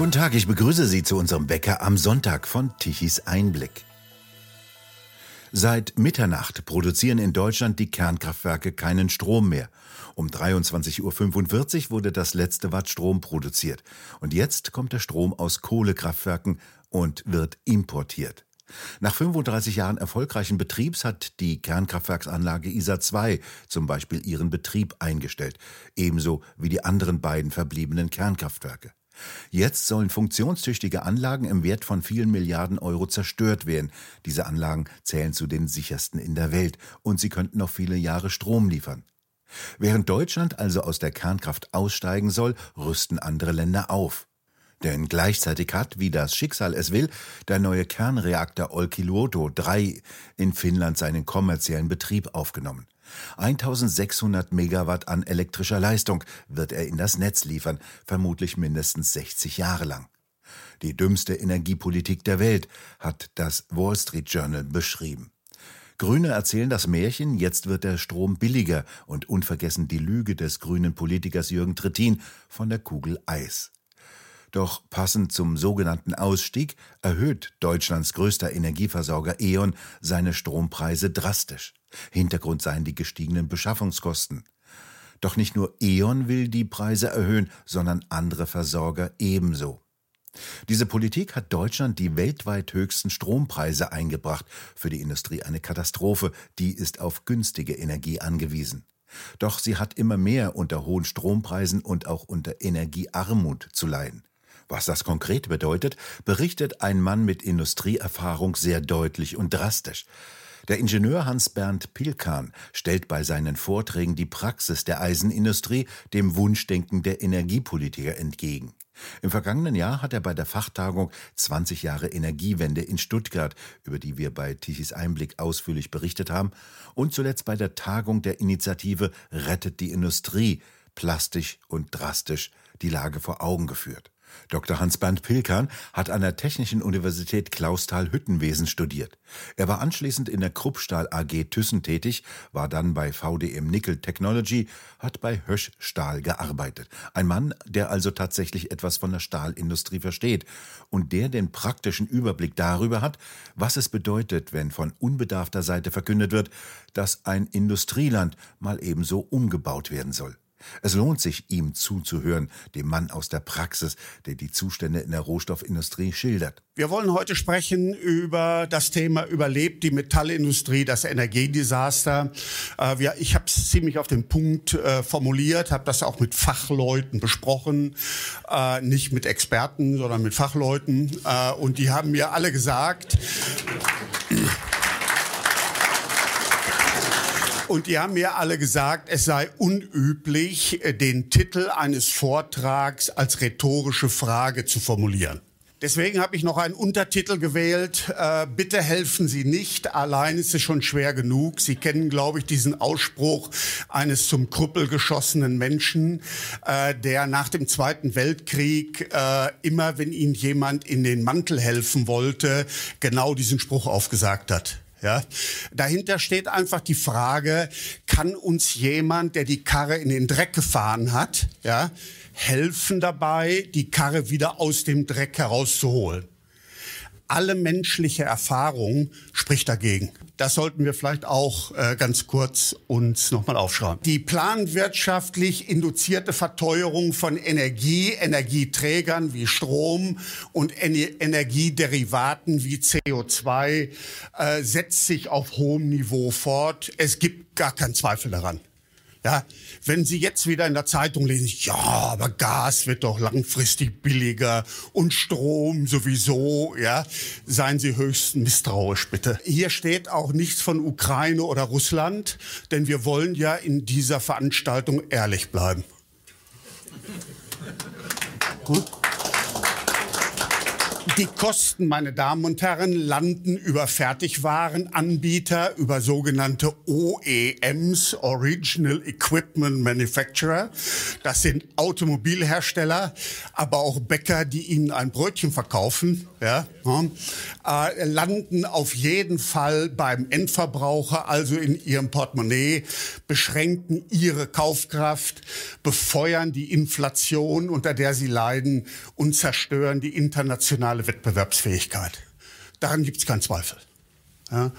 Guten Tag, ich begrüße Sie zu unserem Bäcker am Sonntag von Tichys Einblick. Seit Mitternacht produzieren in Deutschland die Kernkraftwerke keinen Strom mehr. Um 23.45 Uhr wurde das letzte Watt Strom produziert. Und jetzt kommt der Strom aus Kohlekraftwerken und wird importiert. Nach 35 Jahren erfolgreichen Betriebs hat die Kernkraftwerksanlage ISA 2 zum Beispiel ihren Betrieb eingestellt, ebenso wie die anderen beiden verbliebenen Kernkraftwerke. Jetzt sollen funktionstüchtige Anlagen im Wert von vielen Milliarden Euro zerstört werden. Diese Anlagen zählen zu den sichersten in der Welt und sie könnten noch viele Jahre Strom liefern. Während Deutschland also aus der Kernkraft aussteigen soll, rüsten andere Länder auf. Denn gleichzeitig hat, wie das Schicksal es will, der neue Kernreaktor Olkiluoto 3 in Finnland seinen kommerziellen Betrieb aufgenommen. 1600 Megawatt an elektrischer Leistung wird er in das Netz liefern, vermutlich mindestens 60 Jahre lang. Die dümmste Energiepolitik der Welt, hat das Wall Street Journal beschrieben. Grüne erzählen das Märchen, jetzt wird der Strom billiger und unvergessen die Lüge des grünen Politikers Jürgen Trittin von der Kugel Eis. Doch passend zum sogenannten Ausstieg erhöht Deutschlands größter Energieversorger E.ON seine Strompreise drastisch. Hintergrund seien die gestiegenen Beschaffungskosten. Doch nicht nur E.ON will die Preise erhöhen, sondern andere Versorger ebenso. Diese Politik hat Deutschland die weltweit höchsten Strompreise eingebracht. Für die Industrie eine Katastrophe, die ist auf günstige Energie angewiesen. Doch sie hat immer mehr unter hohen Strompreisen und auch unter Energiearmut zu leiden. Was das konkret bedeutet, berichtet ein Mann mit Industrieerfahrung sehr deutlich und drastisch. Der Ingenieur Hans-Bernd Pilkan stellt bei seinen Vorträgen die Praxis der Eisenindustrie dem Wunschdenken der Energiepolitiker entgegen. Im vergangenen Jahr hat er bei der Fachtagung 20 Jahre Energiewende in Stuttgart, über die wir bei Tichys Einblick ausführlich berichtet haben, und zuletzt bei der Tagung der Initiative Rettet die Industrie plastisch und drastisch die Lage vor Augen geführt. Dr. Hans-Bernd Pilkan hat an der Technischen Universität Clausthal-Hüttenwesen studiert. Er war anschließend in der Kruppstahl AG Thyssen tätig, war dann bei VDM Nickel Technology, hat bei Hösch Stahl gearbeitet. Ein Mann, der also tatsächlich etwas von der Stahlindustrie versteht und der den praktischen Überblick darüber hat, was es bedeutet, wenn von unbedarfter Seite verkündet wird, dass ein Industrieland mal ebenso umgebaut werden soll. Es lohnt sich, ihm zuzuhören, dem Mann aus der Praxis, der die Zustände in der Rohstoffindustrie schildert. Wir wollen heute sprechen über das Thema Überlebt die Metallindustrie, das Energiedesaster. Äh, ich habe es ziemlich auf den Punkt äh, formuliert, habe das auch mit Fachleuten besprochen, äh, nicht mit Experten, sondern mit Fachleuten. Und die haben mir alle gesagt, Und die haben mir alle gesagt, es sei unüblich, äh, den Titel eines Vortrags als rhetorische Frage zu formulieren. Deswegen habe ich noch einen Untertitel gewählt. Äh, bitte helfen Sie nicht. Allein ist es schon schwer genug. Sie kennen, glaube ich, diesen Ausspruch eines zum Krüppel geschossenen Menschen, äh, der nach dem Zweiten Weltkrieg äh, immer, wenn ihm jemand in den Mantel helfen wollte, genau diesen Spruch aufgesagt hat. Ja, dahinter steht einfach die Frage, kann uns jemand, der die Karre in den Dreck gefahren hat, ja, helfen dabei, die Karre wieder aus dem Dreck herauszuholen? Alle menschliche Erfahrung spricht dagegen. Das sollten wir vielleicht auch äh, ganz kurz uns nochmal aufschreiben. Die planwirtschaftlich induzierte Verteuerung von Energie, Energieträgern wie Strom und Ener Energiederivaten wie CO2 äh, setzt sich auf hohem Niveau fort. Es gibt gar keinen Zweifel daran. Ja, wenn Sie jetzt wieder in der Zeitung lesen, ja, aber Gas wird doch langfristig billiger und Strom sowieso, ja, seien Sie höchst misstrauisch bitte. Hier steht auch nichts von Ukraine oder Russland, denn wir wollen ja in dieser Veranstaltung ehrlich bleiben. Gut. Die Kosten, meine Damen und Herren, landen über Fertigwarenanbieter, über sogenannte OEMs, Original Equipment Manufacturer. Das sind Automobilhersteller, aber auch Bäcker, die ihnen ein Brötchen verkaufen, ja, äh, landen auf jeden Fall beim Endverbraucher, also in ihrem Portemonnaie, beschränken ihre Kaufkraft, befeuern die Inflation, unter der sie leiden und zerstören die internationale Wettbewerbsfähigkeit. Daran gibt es keinen Zweifel. Ja.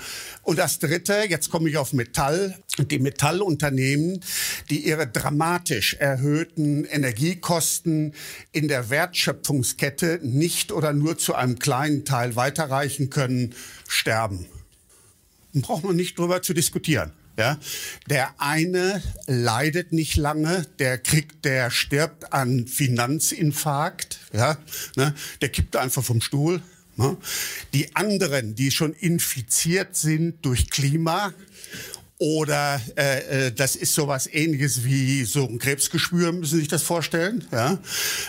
Und das Dritte, jetzt komme ich auf Metall. Die Metallunternehmen, die ihre dramatisch erhöhten Energiekosten in der Wertschöpfungskette nicht oder nur zu einem kleinen Teil weiterreichen können, sterben. Da braucht man nicht drüber zu diskutieren. Ja, der eine leidet nicht lange, der kriegt, der stirbt an Finanzinfarkt, ja, ne, der kippt einfach vom Stuhl. Ne. Die anderen, die schon infiziert sind durch Klima, oder äh, äh, das ist sowas ähnliches wie so ein Krebsgeschwür, müssen Sie sich das vorstellen. Ja?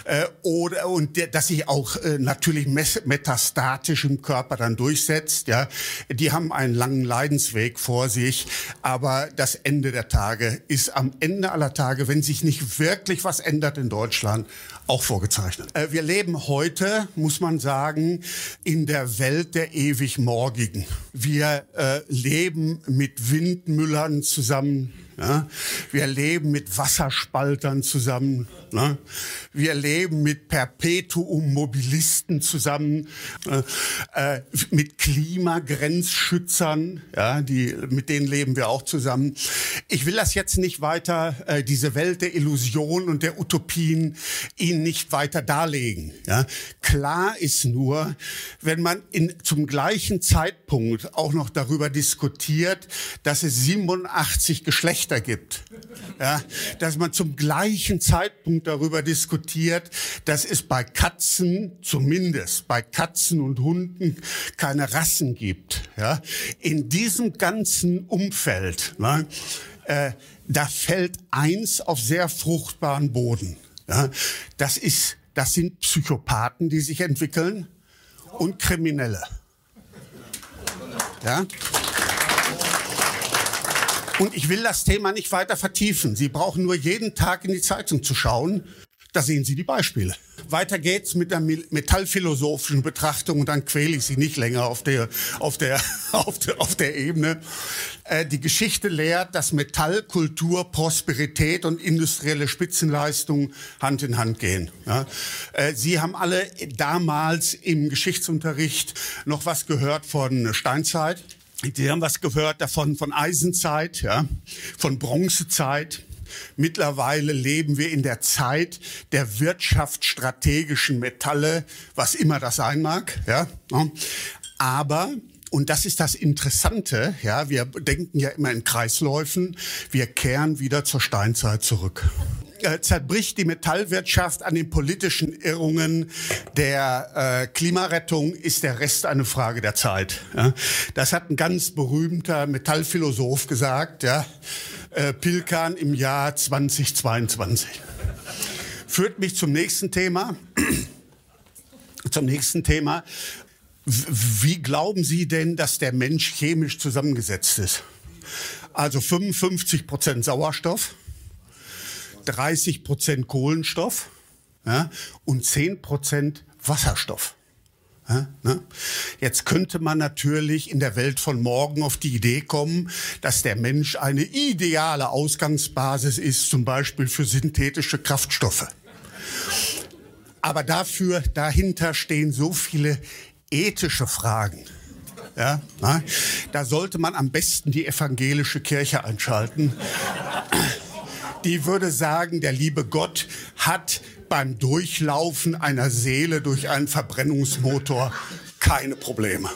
Äh, oder und der, dass sich auch äh, natürlich metastatisch im Körper dann durchsetzt. Ja? Die haben einen langen Leidensweg vor sich, aber das Ende der Tage ist am Ende aller Tage, wenn sich nicht wirklich was ändert in Deutschland, auch vorgezeichnet. Äh, wir leben heute, muss man sagen, in der Welt der ewig Morgigen. Wir äh, leben mit Windmüllern zusammen ja? Wir leben mit Wasserspaltern zusammen. Ne? Wir leben mit Perpetuum-Mobilisten zusammen, äh, äh, mit Klimagrenzschützern, ja, die, mit denen leben wir auch zusammen. Ich will das jetzt nicht weiter, äh, diese Welt der Illusion und der Utopien, Ihnen nicht weiter darlegen. Ja? Klar ist nur, wenn man in, zum gleichen Zeitpunkt auch noch darüber diskutiert, dass es 87 Geschlechter Geschlechter gibt. Ja, dass man zum gleichen Zeitpunkt darüber diskutiert, dass es bei Katzen, zumindest bei Katzen und Hunden, keine Rassen gibt. Ja, in diesem ganzen Umfeld, ne, äh, da fällt eins auf sehr fruchtbaren Boden. Ja, das ist, das sind Psychopathen, die sich entwickeln und Kriminelle. Ja? Und ich will das Thema nicht weiter vertiefen. Sie brauchen nur jeden Tag in die Zeitung zu schauen. Da sehen Sie die Beispiele. Weiter geht's mit der metallphilosophischen Betrachtung und dann quäle ich Sie nicht länger auf der, auf der, auf der, auf der Ebene. Äh, die Geschichte lehrt, dass Metall, Kultur, Prosperität und industrielle Spitzenleistung Hand in Hand gehen. Ja? Äh, Sie haben alle damals im Geschichtsunterricht noch was gehört von Steinzeit. Sie haben was gehört davon von Eisenzeit, ja, von Bronzezeit. Mittlerweile leben wir in der Zeit der wirtschaftsstrategischen Metalle, was immer das sein mag, ja. Aber und das ist das Interessante, ja, wir denken ja immer in Kreisläufen, wir kehren wieder zur Steinzeit zurück. Äh, zerbricht die Metallwirtschaft an den politischen Irrungen der äh, Klimarettung, ist der Rest eine Frage der Zeit. Ja? Das hat ein ganz berühmter Metallphilosoph gesagt, ja? äh, Pilkan im Jahr 2022. Führt mich zum nächsten Thema. zum nächsten Thema. Wie glauben Sie denn, dass der Mensch chemisch zusammengesetzt ist? Also 55 Prozent Sauerstoff, 30 Prozent Kohlenstoff ja, und 10 Prozent Wasserstoff. Ja, ne? Jetzt könnte man natürlich in der Welt von morgen auf die Idee kommen, dass der Mensch eine ideale Ausgangsbasis ist, zum Beispiel für synthetische Kraftstoffe. Aber dafür, dahinter stehen so viele ethische Fragen. Ja, na, da sollte man am besten die evangelische Kirche einschalten die würde sagen, der liebe Gott hat beim Durchlaufen einer Seele durch einen Verbrennungsmotor keine Probleme.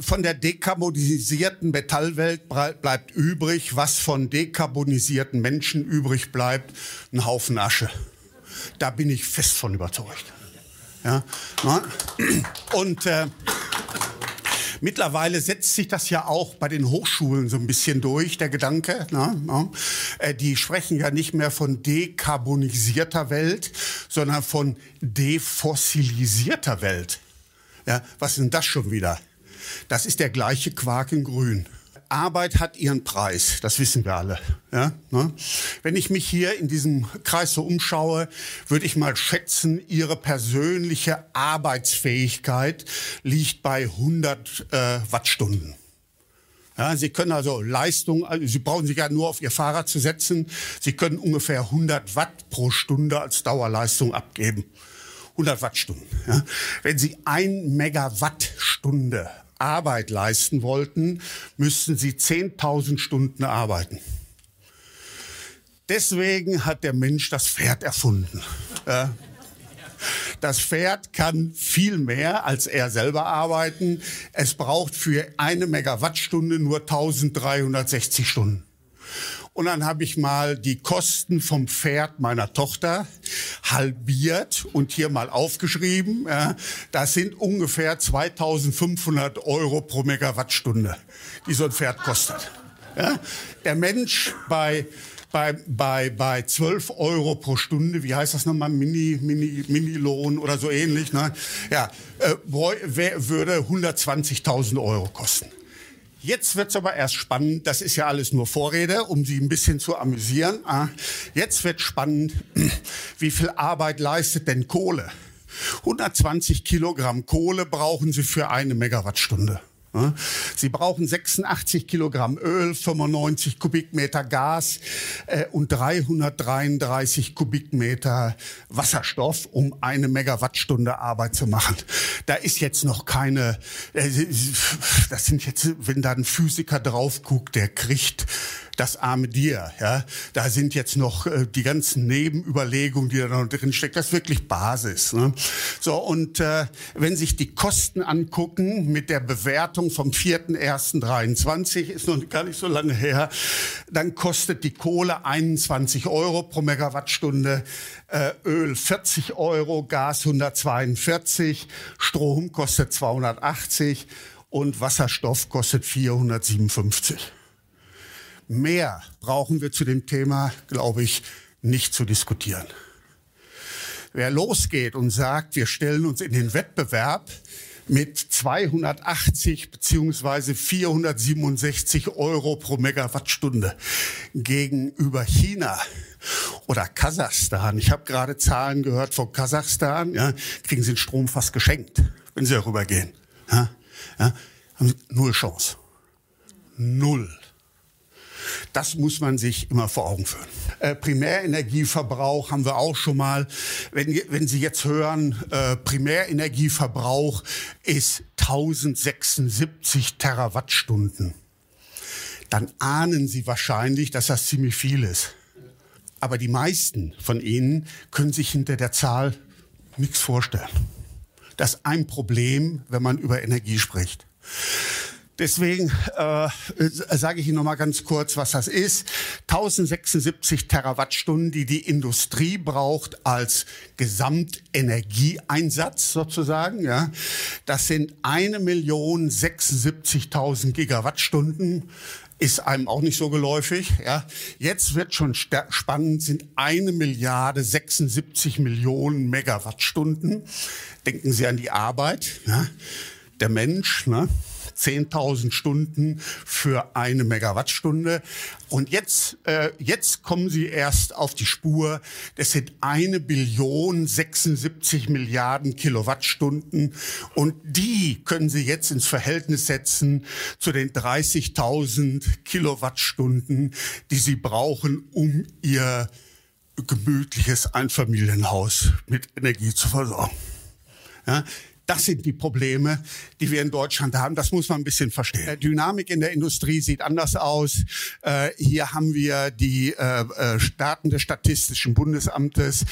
Von der dekarbonisierten Metallwelt bleibt übrig, was von dekarbonisierten Menschen übrig bleibt, ein Haufen Asche. Da bin ich fest von überzeugt. Ja, und äh, Mittlerweile setzt sich das ja auch bei den Hochschulen so ein bisschen durch, der Gedanke. Ne? ne? Die sprechen ja nicht mehr von dekarbonisierter Welt, sondern von defossilisierter Welt. Ja, was ist denn das schon wieder? Das ist der gleiche Quark in Grün. Arbeit hat ihren Preis, das wissen wir alle. Ja, ne? Wenn ich mich hier in diesem Kreis so umschaue, würde ich mal schätzen, Ihre persönliche Arbeitsfähigkeit liegt bei 100 äh, Wattstunden. Ja, Sie können also Leistung, also Sie brauchen sich ja nur auf Ihr Fahrrad zu setzen. Sie können ungefähr 100 Watt pro Stunde als Dauerleistung abgeben. 100 Wattstunden. Ja. Wenn Sie ein Megawattstunde Arbeit leisten wollten, müssten Sie 10.000 Stunden arbeiten. Deswegen hat der Mensch das Pferd erfunden. Das Pferd kann viel mehr als er selber arbeiten. Es braucht für eine Megawattstunde nur 1360 Stunden. Und dann habe ich mal die Kosten vom Pferd meiner Tochter halbiert und hier mal aufgeschrieben. Ja, das sind ungefähr 2500 Euro pro Megawattstunde, die so ein Pferd kostet. Ja, der Mensch bei bei, bei, bei 12 Euro pro Stunde, wie heißt das nochmal, Mini, Mini, Mini-Lohn oder so ähnlich, ne? ja, äh, würde 120.000 Euro kosten. Jetzt wird's aber erst spannend. Das ist ja alles nur Vorrede, um Sie ein bisschen zu amüsieren. Ah, jetzt wird spannend, wie viel Arbeit leistet denn Kohle? 120 Kilogramm Kohle brauchen Sie für eine Megawattstunde. Sie brauchen 86 Kilogramm Öl, 95 Kubikmeter Gas äh, und 333 Kubikmeter Wasserstoff, um eine Megawattstunde Arbeit zu machen. Da ist jetzt noch keine, äh, das sind jetzt, wenn da ein Physiker drauf guckt, der kriegt das arme Dir. Ja? Da sind jetzt noch äh, die ganzen Nebenüberlegungen, die da noch drin stecken. Das ist wirklich Basis. Ne? So, und äh, wenn sich die Kosten angucken mit der Bewertung vom 4.1.23, ist noch gar nicht so lange her, dann kostet die Kohle 21 Euro pro Megawattstunde, äh, Öl 40 Euro, Gas 142, Strom kostet 280 und Wasserstoff kostet 457. Mehr brauchen wir zu dem Thema, glaube ich, nicht zu diskutieren. Wer losgeht und sagt, wir stellen uns in den Wettbewerb mit 280 beziehungsweise 467 Euro pro Megawattstunde gegenüber China oder Kasachstan. Ich habe gerade Zahlen gehört von Kasachstan. Ja, kriegen sie den Strom fast geschenkt, wenn sie darüber gehen. Ja, ja, haben sie null Chance. Null. Das muss man sich immer vor Augen führen. Äh, Primärenergieverbrauch haben wir auch schon mal. Wenn, wenn Sie jetzt hören, äh, Primärenergieverbrauch ist 1076 Terawattstunden, dann ahnen Sie wahrscheinlich, dass das ziemlich viel ist. Aber die meisten von Ihnen können sich hinter der Zahl nichts vorstellen. Das ist ein Problem, wenn man über Energie spricht. Deswegen äh, sage ich Ihnen noch mal ganz kurz, was das ist. 1076 Terawattstunden, die die Industrie braucht als Gesamtenergieeinsatz sozusagen. Ja, das sind eine Million 76.000 Gigawattstunden ist einem auch nicht so geläufig. Ja. Jetzt wird schon spannend, sind eine Milliarde 76 Millionen Megawattstunden. Denken Sie an die Arbeit. Ja. Der Mensch, ne? 10.000 Stunden für eine Megawattstunde. Und jetzt, äh, jetzt kommen Sie erst auf die Spur. Das sind eine Billion 76 Milliarden Kilowattstunden. Und die können Sie jetzt ins Verhältnis setzen zu den 30.000 Kilowattstunden, die Sie brauchen, um Ihr gemütliches Einfamilienhaus mit Energie zu versorgen. Ja, das sind die Probleme, die wir in Deutschland haben. Das muss man ein bisschen verstehen. Die Dynamik in der Industrie sieht anders aus. Äh, hier haben wir die äh, äh, Daten des Statistischen Bundesamtes.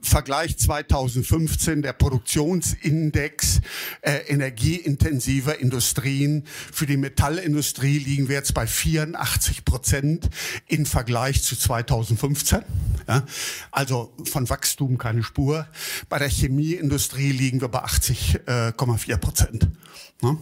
Vergleich 2015 der Produktionsindex energieintensiver Industrien. Für die Metallindustrie liegen wir jetzt bei 84 Prozent im Vergleich zu 2015. Ja? Also von Wachstum keine Spur. Bei der Chemieindustrie liegen wir bei 80,4 Prozent. Ne?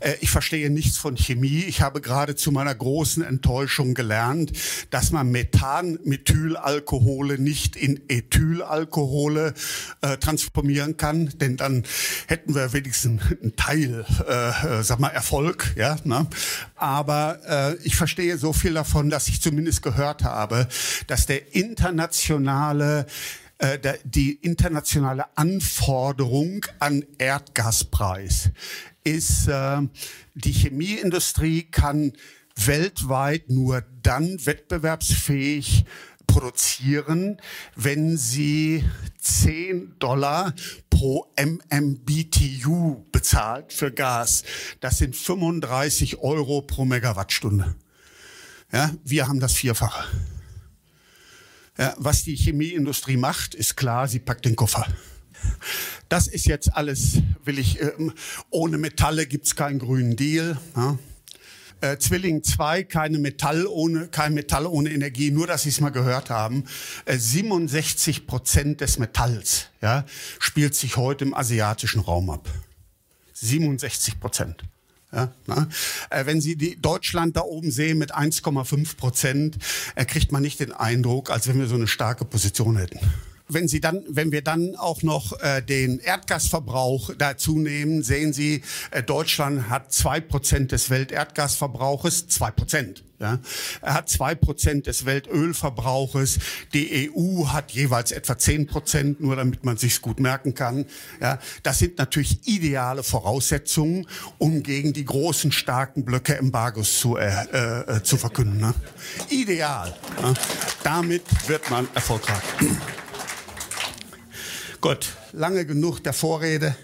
Äh, ich verstehe nichts von Chemie. Ich habe gerade zu meiner großen Enttäuschung gelernt, dass man Methanmethylalkohole nicht in Ethylalkohole äh, transformieren kann, denn dann hätten wir wenigstens einen Teil, äh, äh, sag mal, Erfolg. Ja, ne? Aber äh, ich verstehe so viel davon, dass ich zumindest gehört habe, dass der internationale äh, die internationale Anforderung an Erdgaspreis ist, äh, die Chemieindustrie kann weltweit nur dann wettbewerbsfähig produzieren, wenn sie 10 Dollar pro MMBTU bezahlt für Gas. Das sind 35 Euro pro Megawattstunde. Ja, wir haben das Vierfache. Ja, was die Chemieindustrie macht, ist klar, sie packt den Koffer. Das ist jetzt alles, will ich, ähm, ohne Metalle gibt's keinen grünen Deal. Ja. Äh, Zwilling 2, keine Metall ohne, kein Metall ohne Energie, nur dass Sie es mal gehört haben. Äh, 67 Prozent des Metalls ja, spielt sich heute im asiatischen Raum ab. 67 Prozent. Ja, äh, wenn Sie die Deutschland da oben sehen mit 1,5 Prozent, äh, kriegt man nicht den Eindruck, als wenn wir so eine starke Position hätten. Wenn Sie dann, wenn wir dann auch noch äh, den Erdgasverbrauch dazu nehmen, sehen Sie, äh, Deutschland hat zwei Prozent des Welterdgasverbrauches, zwei Prozent. Ja. Er hat zwei Prozent des Weltölverbrauches. Die EU hat jeweils etwa zehn Prozent, nur damit man sich's gut merken kann. Ja. Das sind natürlich ideale Voraussetzungen, um gegen die großen, starken Blöcke Embargos zu, äh, äh, zu verkünden. Ne? Ideal. Ja. Damit wird man erfolgreich. Gut, lange genug der Vorrede.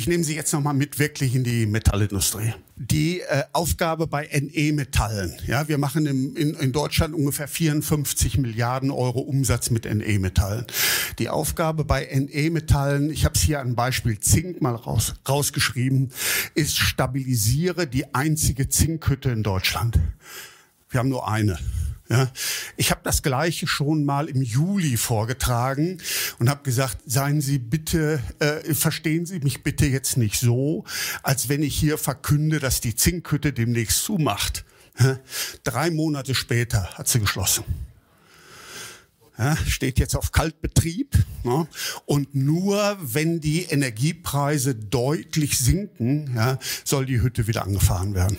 Ich nehme Sie jetzt noch mal mit wirklich in die Metallindustrie. Die äh, Aufgabe bei NE-Metallen. Ja, wir machen im, in, in Deutschland ungefähr 54 Milliarden Euro Umsatz mit NE-Metallen. Die Aufgabe bei NE-Metallen, ich habe es hier an Beispiel Zink mal raus, rausgeschrieben, ist stabilisiere die einzige Zinkhütte in Deutschland. Wir haben nur eine. Ja, ich habe das gleiche schon mal im Juli vorgetragen und habe gesagt, seien Sie bitte, äh, verstehen Sie mich bitte jetzt nicht so, als wenn ich hier verkünde, dass die Zinkhütte demnächst zumacht. Ja, drei Monate später hat sie geschlossen. Ja, steht jetzt auf Kaltbetrieb. Ja, und nur wenn die Energiepreise deutlich sinken, ja, soll die Hütte wieder angefahren werden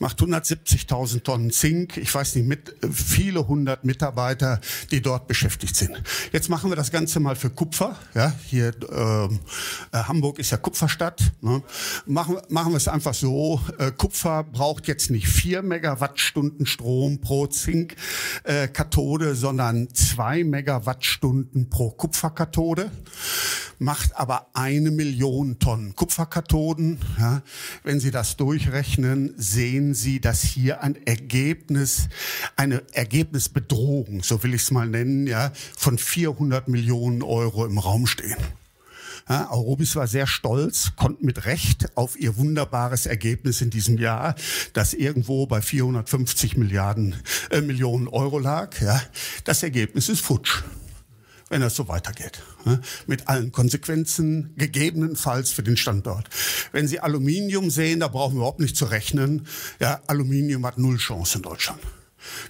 macht 170.000 Tonnen Zink. Ich weiß nicht, mit viele hundert Mitarbeiter, die dort beschäftigt sind. Jetzt machen wir das Ganze mal für Kupfer. Ja, hier ähm, äh, Hamburg ist ja Kupferstadt. Ne? Machen, machen wir es einfach so. Äh, Kupfer braucht jetzt nicht vier Megawattstunden Strom pro Zinkkathode, äh, sondern zwei Megawattstunden pro Kupferkathode macht aber eine Million Tonnen Kupferkathoden. Ja, wenn Sie das durchrechnen, sehen Sie, dass hier ein Ergebnis, eine Ergebnisbedrohung, so will ich es mal nennen, ja, von 400 Millionen Euro im Raum stehen. Ja, Aurobis war sehr stolz, konnte mit Recht auf ihr wunderbares Ergebnis in diesem Jahr, das irgendwo bei 450 Milliarden äh, Millionen Euro lag. Ja, das Ergebnis ist futsch wenn das so weitergeht. Ne? Mit allen Konsequenzen, gegebenenfalls für den Standort. Wenn Sie Aluminium sehen, da brauchen wir überhaupt nicht zu rechnen. Ja, Aluminium hat null Chance in Deutschland.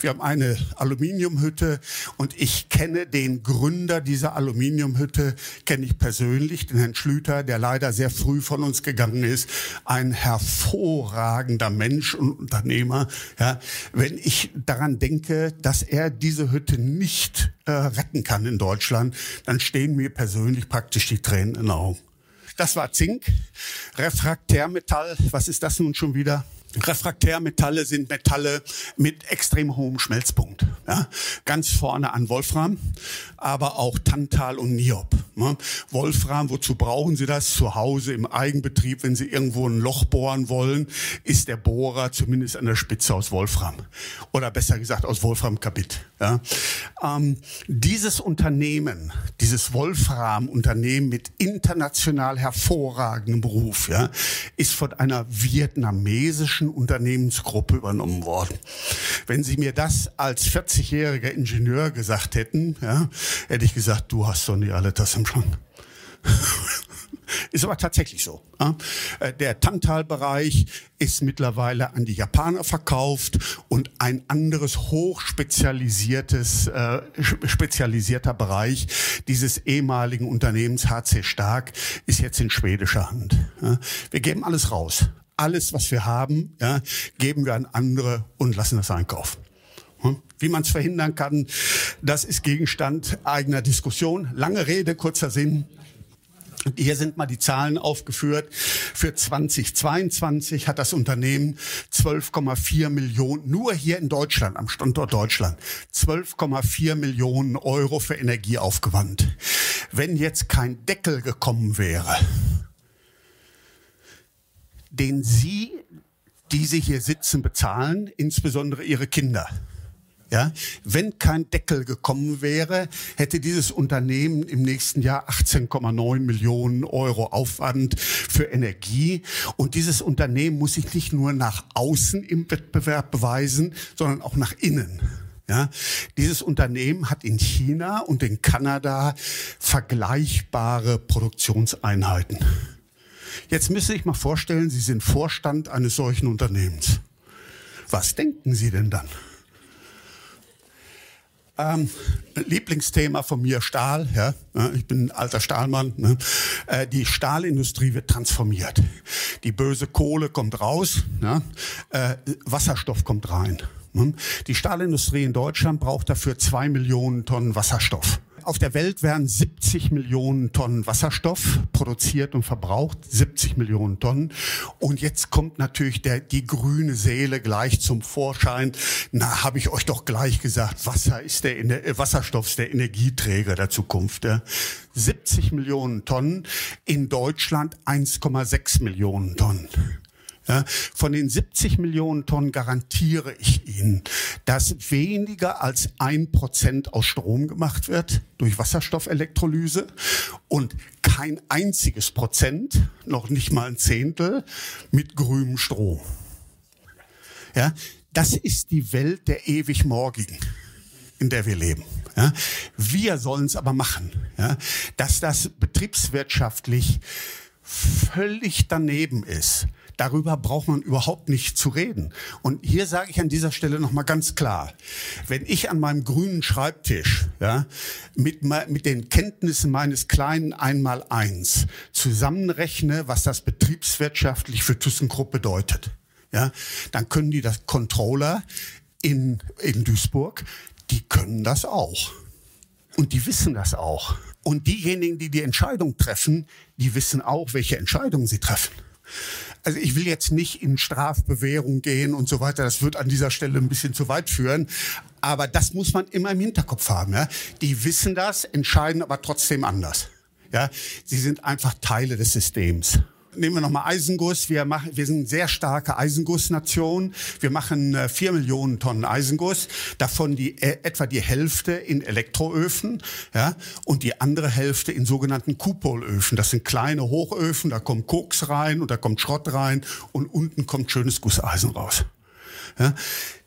Wir haben eine Aluminiumhütte und ich kenne den Gründer dieser Aluminiumhütte, kenne ich persönlich, den Herrn Schlüter, der leider sehr früh von uns gegangen ist. Ein hervorragender Mensch und Unternehmer. Ja, wenn ich daran denke, dass er diese Hütte nicht äh, retten kann in Deutschland, dann stehen mir persönlich praktisch die Tränen in den Augen. Das war Zink. Refraktärmetall, was ist das nun schon wieder? Refraktärmetalle sind Metalle mit extrem hohem Schmelzpunkt. Ja? Ganz vorne an Wolfram, aber auch Tantal und Niob. Ne? Wolfram, wozu brauchen Sie das? Zu Hause im Eigenbetrieb, wenn Sie irgendwo ein Loch bohren wollen, ist der Bohrer zumindest an der Spitze aus Wolfram. Oder besser gesagt aus Wolframkabit. Ja? Ähm, dieses Unternehmen, dieses Wolfram-Unternehmen mit international hervorragendem Beruf, ja, ist von einer vietnamesischen Unternehmensgruppe übernommen worden. Wenn Sie mir das als 40-jähriger Ingenieur gesagt hätten, ja, hätte ich gesagt, du hast doch nicht alle das im Schrank. Ist aber tatsächlich so. Äh, der Tantal-Bereich ist mittlerweile an die Japaner verkauft und ein anderes hochspezialisiertes äh, spezialisierter Bereich dieses ehemaligen Unternehmens HC Stark ist jetzt in schwedischer Hand. Wir geben alles raus. Alles, was wir haben, geben wir an andere und lassen das einkaufen. Hm? Wie man es verhindern kann, das ist Gegenstand eigener Diskussion. Lange Rede, kurzer Sinn. Hier sind mal die Zahlen aufgeführt. Für 2022 hat das Unternehmen 12,4 Millionen, nur hier in Deutschland, am Standort Deutschland, 12,4 Millionen Euro für Energie aufgewandt. Wenn jetzt kein Deckel gekommen wäre, den Sie, die Sie hier sitzen, bezahlen, insbesondere Ihre Kinder, ja, wenn kein Deckel gekommen wäre, hätte dieses Unternehmen im nächsten Jahr 18,9 Millionen Euro Aufwand für Energie. Und dieses Unternehmen muss sich nicht nur nach außen im Wettbewerb beweisen, sondern auch nach innen. Ja, dieses Unternehmen hat in China und in Kanada vergleichbare Produktionseinheiten. Jetzt müssen Sie sich mal vorstellen, Sie sind Vorstand eines solchen Unternehmens. Was denken Sie denn dann? Ähm, Lieblingsthema von mir Stahl. Ja, ich bin ein alter Stahlmann. Ne? Äh, die Stahlindustrie wird transformiert. Die böse Kohle kommt raus. Ja? Äh, Wasserstoff kommt rein. Ne? Die Stahlindustrie in Deutschland braucht dafür zwei Millionen Tonnen Wasserstoff. Auf der Welt werden 70 Millionen Tonnen Wasserstoff produziert und verbraucht, 70 Millionen Tonnen. Und jetzt kommt natürlich der, die grüne Seele gleich zum Vorschein. Na, habe ich euch doch gleich gesagt, Wasser ist der, äh, Wasserstoff ist der Energieträger der Zukunft. Ja. 70 Millionen Tonnen, in Deutschland 1,6 Millionen Tonnen. Ja, von den 70 Millionen Tonnen garantiere ich Ihnen, dass weniger als ein Prozent aus Strom gemacht wird durch Wasserstoffelektrolyse und kein einziges Prozent, noch nicht mal ein Zehntel, mit grünem Strom. Ja, das ist die Welt der ewig Morgigen, in der wir leben. Ja, wir sollen es aber machen, ja, dass das betriebswirtschaftlich völlig daneben ist Darüber braucht man überhaupt nicht zu reden. Und hier sage ich an dieser Stelle nochmal ganz klar, wenn ich an meinem grünen Schreibtisch ja, mit, mit den Kenntnissen meines kleinen Einmaleins zusammenrechne, was das betriebswirtschaftlich für ThyssenKrupp bedeutet, ja, dann können die das Controller in, in Duisburg, die können das auch. Und die wissen das auch. Und diejenigen, die die Entscheidung treffen, die wissen auch, welche Entscheidungen sie treffen. Also ich will jetzt nicht in Strafbewährung gehen und so weiter. Das wird an dieser Stelle ein bisschen zu weit führen. Aber das muss man immer im Hinterkopf haben. Ja? Die wissen das, entscheiden aber trotzdem anders. Ja? Sie sind einfach Teile des Systems. Nehmen wir nochmal Eisenguss. Wir, machen, wir sind eine sehr starke Eisengussnation. Wir machen äh, vier Millionen Tonnen Eisenguss, davon die, äh, etwa die Hälfte in Elektroöfen ja, und die andere Hälfte in sogenannten Kupolöfen. Das sind kleine Hochöfen, da kommt Koks rein und da kommt Schrott rein und unten kommt schönes Gusseisen raus. Ja.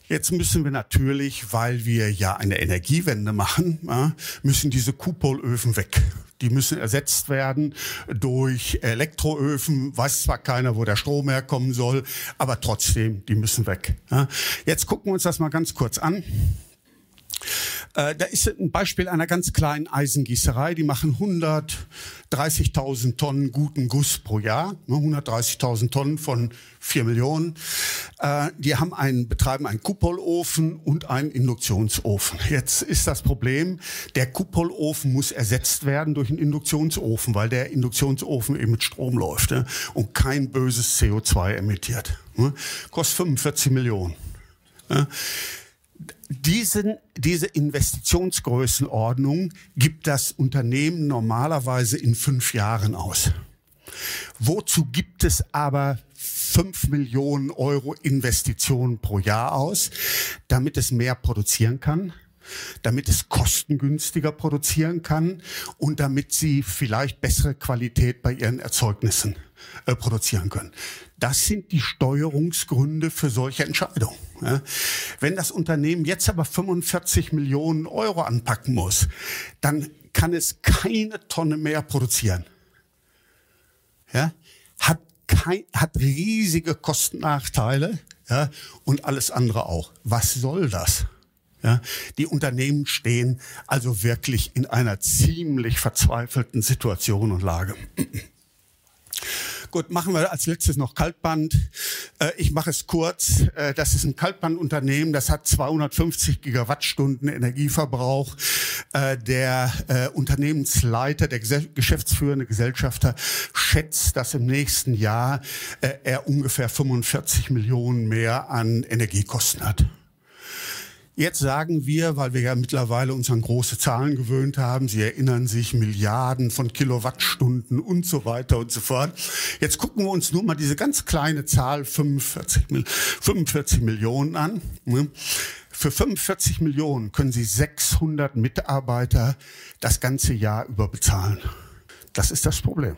Jetzt müssen wir natürlich, weil wir ja eine Energiewende machen, müssen diese Kupolöfen weg. Die müssen ersetzt werden durch Elektroöfen. Weiß zwar keiner, wo der Strom herkommen soll, aber trotzdem, die müssen weg. Jetzt gucken wir uns das mal ganz kurz an. Äh, da ist ein Beispiel einer ganz kleinen Eisengießerei. Die machen 130.000 Tonnen guten Guss pro Jahr. 130.000 ne, Tonnen von 4 Millionen. Äh, die haben einen, betreiben einen Kupolofen und einen Induktionsofen. Jetzt ist das Problem, der Kupolofen muss ersetzt werden durch einen Induktionsofen, weil der Induktionsofen eben mit Strom läuft ne, und kein böses CO2 emittiert. Ne. Kostet 45 Millionen Diesen, diese Investitionsgrößenordnung gibt das Unternehmen normalerweise in fünf Jahren aus. Wozu gibt es aber 5 Millionen Euro Investitionen pro Jahr aus, damit es mehr produzieren kann, damit es kostengünstiger produzieren kann und damit sie vielleicht bessere Qualität bei ihren Erzeugnissen äh, produzieren können. Das sind die Steuerungsgründe für solche Entscheidungen. Wenn das Unternehmen jetzt aber 45 Millionen Euro anpacken muss, dann kann es keine Tonne mehr produzieren. Ja, hat kein, hat riesige Kostennachteile ja, und alles andere auch. Was soll das? Ja, die Unternehmen stehen also wirklich in einer ziemlich verzweifelten Situation und Lage. Gut, machen wir als letztes noch Kaltband. Äh, ich mache es kurz. Äh, das ist ein Kaltbandunternehmen, das hat 250 Gigawattstunden Energieverbrauch. Äh, der Unternehmensleiter, der geschäftsführende Gesellschafter schätzt, dass im nächsten Jahr er ungefähr 45 Millionen mehr an Energiekosten hat. Jetzt sagen wir, weil wir ja mittlerweile uns an große Zahlen gewöhnt haben, Sie erinnern sich, Milliarden von Kilowattstunden und so weiter und so fort. Jetzt gucken wir uns nur mal diese ganz kleine Zahl 45, 45 Millionen an. Ne? Für 45 Millionen können Sie 600 Mitarbeiter das ganze Jahr über bezahlen. Das ist das Problem.